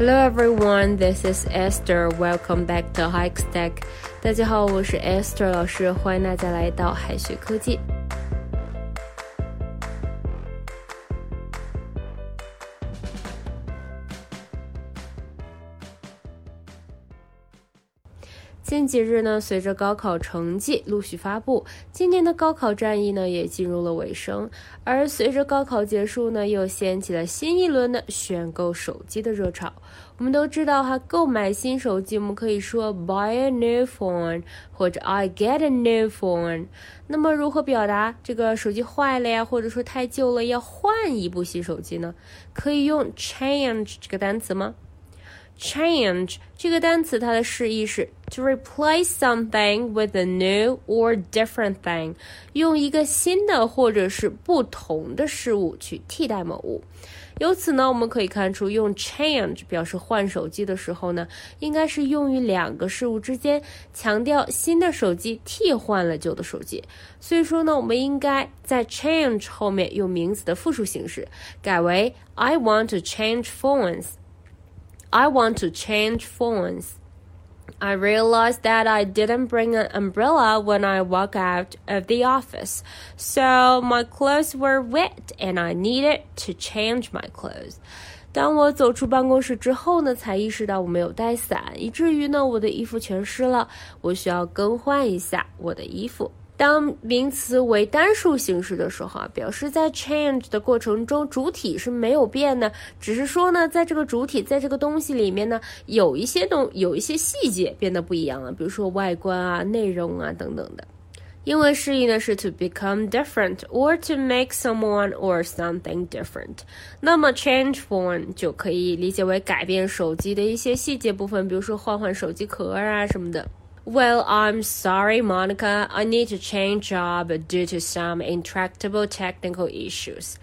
Hello everyone, this is Esther. Welcome back to Hike Stack. 大家好，我是 Esther 老师，欢迎大家来到海学科技。 近几日呢，随着高考成绩陆续发布，今年的高考战役呢也进入了尾声。而随着高考结束呢，又掀起了新一轮的选购手机的热潮。我们都知道哈，购买新手机，我们可以说 buy a new phone 或者 I get a new phone。那么如何表达这个手机坏了呀，或者说太旧了要换一部新手机呢？可以用 change 这个单词吗？Change 这个单词，它的释义是 to replace something with a new or different thing，用一个新的或者是不同的事物去替代某物。由此呢，我们可以看出，用 change 表示换手机的时候呢，应该是用于两个事物之间，强调新的手机替换了旧的手机。所以说呢，我们应该在 change 后面用名词的复数形式，改为 I want to change phones。I want to change phones. I realized that I didn't bring an umbrella when I walked out of the office, so my clothes were wet and I needed to change my clothes. 当我走出办公室之后呢，才意识到我没有带伞，以至于呢，我的衣服全湿了。我需要更换一下我的衣服。 当名词为单数形式的时候啊，表示在 change 的过程中，主体是没有变的，只是说呢，在这个主体在这个东西里面呢，有一些东有一些细节变得不一样了，比如说外观啊、内容啊等等的。英文释义呢是 to become different or to make someone or something different。那么 change phone 就可以理解为改变手机的一些细节部分，比如说换换手机壳啊什么的。Well, I'm sorry, Monica. I need to change job due to some intractable technical issues.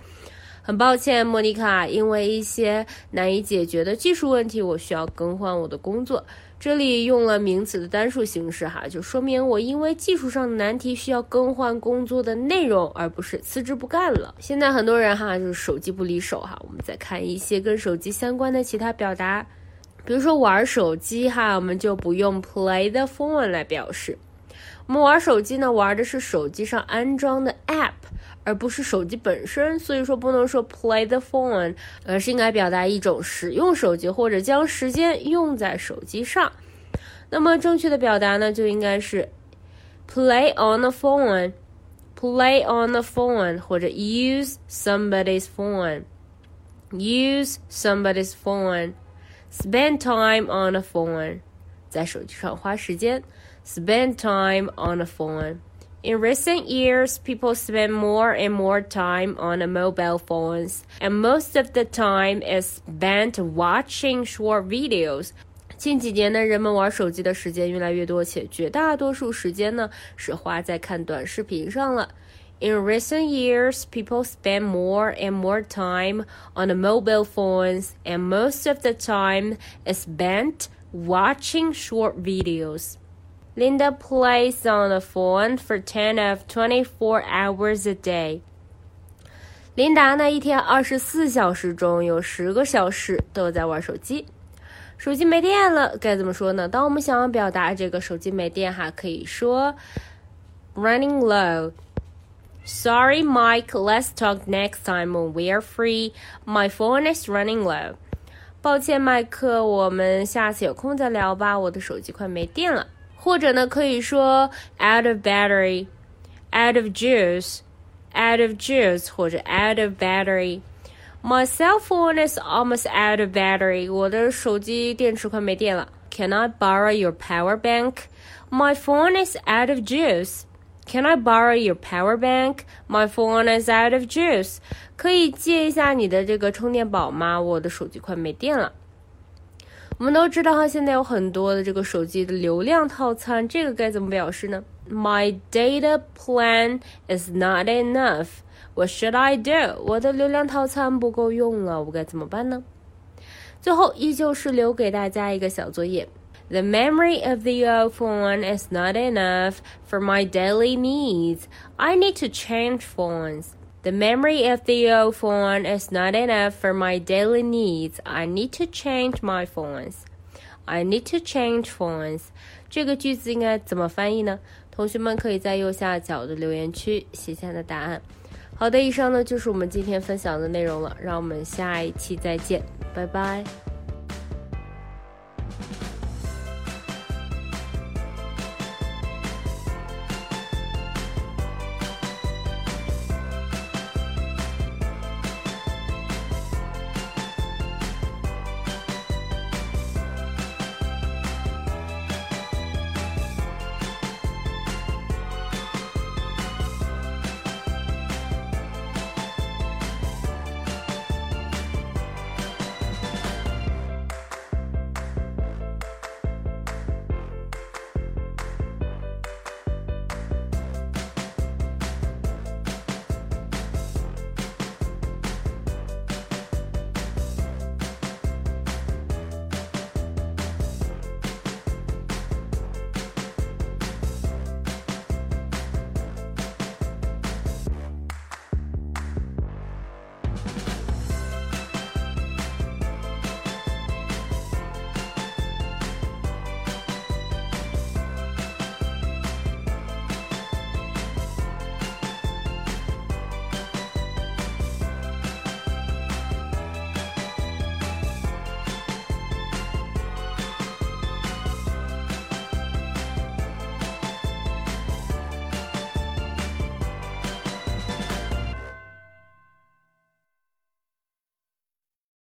很抱歉，莫妮卡，因为一些难以解决的技术问题，我需要更换我的工作。这里用了名词的单数形式，哈，就说明我因为技术上的难题需要更换工作的内容，而不是辞职不干了。现在很多人哈，就是手机不离手哈。我们再看一些跟手机相关的其他表达。比如说玩手机哈，我们就不用 play the phone 来表示。我们玩手机呢，玩的是手机上安装的 app，而不是手机本身。所以说不能说 play the phone，而是应该表达一种使用手机或者将时间用在手机上。那么正确的表达呢，就应该是 play on the phone，play on the phone，或者 use somebody's phone，use somebody's phone。Spend time on a phone，在手机上花时间。Spend time on a phone. In recent years, people spend more and more time on mobile phones, and most of the time is spent watching short videos. 近几年呢，人们玩手机的时间越来越多，且绝大多数时间呢是花在看短视频上了。 in recent years, people spend more and more time on mobile phones, and most of the time is spent watching short videos. Linda plays on the phone for 10 of 24 hours a day. 琳达呢，一天二十四小时中有十个小时都在玩手机。手机没电了，该怎么说呢？当我们想要表达这个手机没电哈，可以说 running low。 Sorry, Mike. Let's talk next time when we're free. My phone is running low. 抱歉，麦克，我们下次有空再聊吧。我的手机快没电了。或者呢，可以说 out of battery, out of juice, out of juice，或者 out of battery. My cell phone is almost out of battery. 我的手机电池快没电了。Can I borrow your power bank? My phone is out of juice. Can I borrow your power bank? My phone is out of juice. 可以借一下你的这个充电宝吗？我的手机快没电了。我们都知道哈，现在有很多的这个手机的流量套餐，这个该怎么表示呢？My data plan is not enough. What should I do? 我的流量套餐不够用了，我该怎么办呢？最后依旧是留给大家一个小作业。The memory of the old phone is not enough for my daily needs. I need to change phones. The memory of the old phone is not enough for my daily needs. I need to change my phones. I need to change phones. 这个句子应该怎么翻译呢？同学们可以在右下角的留言区写下的答案。好的，以上呢就是我们今天分享的内容了，让我们下一期再见，拜拜。